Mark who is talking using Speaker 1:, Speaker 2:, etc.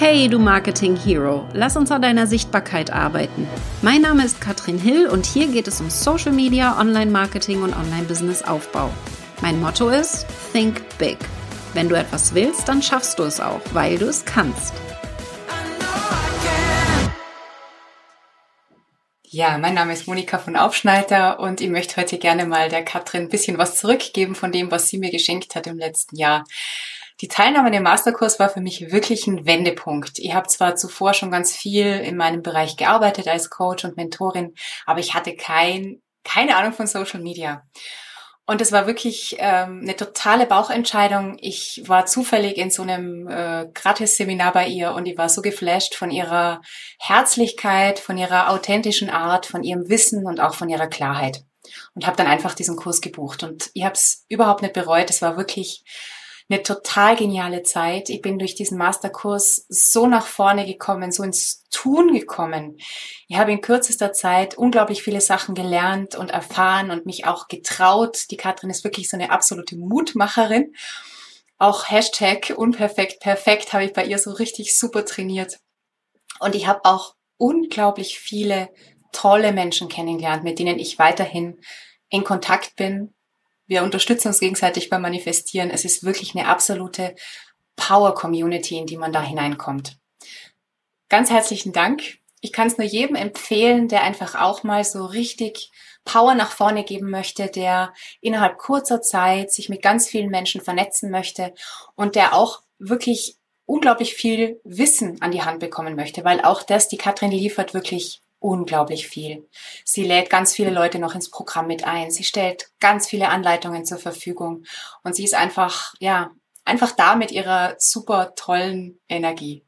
Speaker 1: Hey, du Marketing Hero, lass uns an deiner Sichtbarkeit arbeiten. Mein Name ist Katrin Hill und hier geht es um Social Media, Online-Marketing und Online-Business-Aufbau. Mein Motto ist Think Big. Wenn du etwas willst, dann schaffst du es auch, weil du es kannst.
Speaker 2: Ja, mein Name ist Monika von Aufschneider und ich möchte heute gerne mal der Katrin ein bisschen was zurückgeben von dem, was sie mir geschenkt hat im letzten Jahr. Die Teilnahme an dem Masterkurs war für mich wirklich ein Wendepunkt. Ich habe zwar zuvor schon ganz viel in meinem Bereich gearbeitet als Coach und Mentorin, aber ich hatte kein, keine Ahnung von Social Media. Und es war wirklich ähm, eine totale Bauchentscheidung. Ich war zufällig in so einem äh, Gratis-Seminar bei ihr und ich war so geflasht von ihrer Herzlichkeit, von ihrer authentischen Art, von ihrem Wissen und auch von ihrer Klarheit. Und habe dann einfach diesen Kurs gebucht. Und ich habe es überhaupt nicht bereut. Es war wirklich eine total geniale Zeit. Ich bin durch diesen Masterkurs so nach vorne gekommen, so ins Tun gekommen. Ich habe in kürzester Zeit unglaublich viele Sachen gelernt und erfahren und mich auch getraut. Die Katrin ist wirklich so eine absolute Mutmacherin. Auch Hashtag unperfekt, perfekt habe ich bei ihr so richtig super trainiert. Und ich habe auch unglaublich viele tolle Menschen kennengelernt, mit denen ich weiterhin in Kontakt bin, wir unterstützen uns gegenseitig beim Manifestieren. Es ist wirklich eine absolute Power-Community, in die man da hineinkommt. Ganz herzlichen Dank. Ich kann es nur jedem empfehlen, der einfach auch mal so richtig Power nach vorne geben möchte, der innerhalb kurzer Zeit sich mit ganz vielen Menschen vernetzen möchte und der auch wirklich unglaublich viel Wissen an die Hand bekommen möchte, weil auch das, die Katrin liefert, wirklich unglaublich viel. Sie lädt ganz viele Leute noch ins Programm mit ein. Sie stellt ganz viele Anleitungen zur Verfügung und sie ist einfach, ja, einfach da mit ihrer super tollen Energie.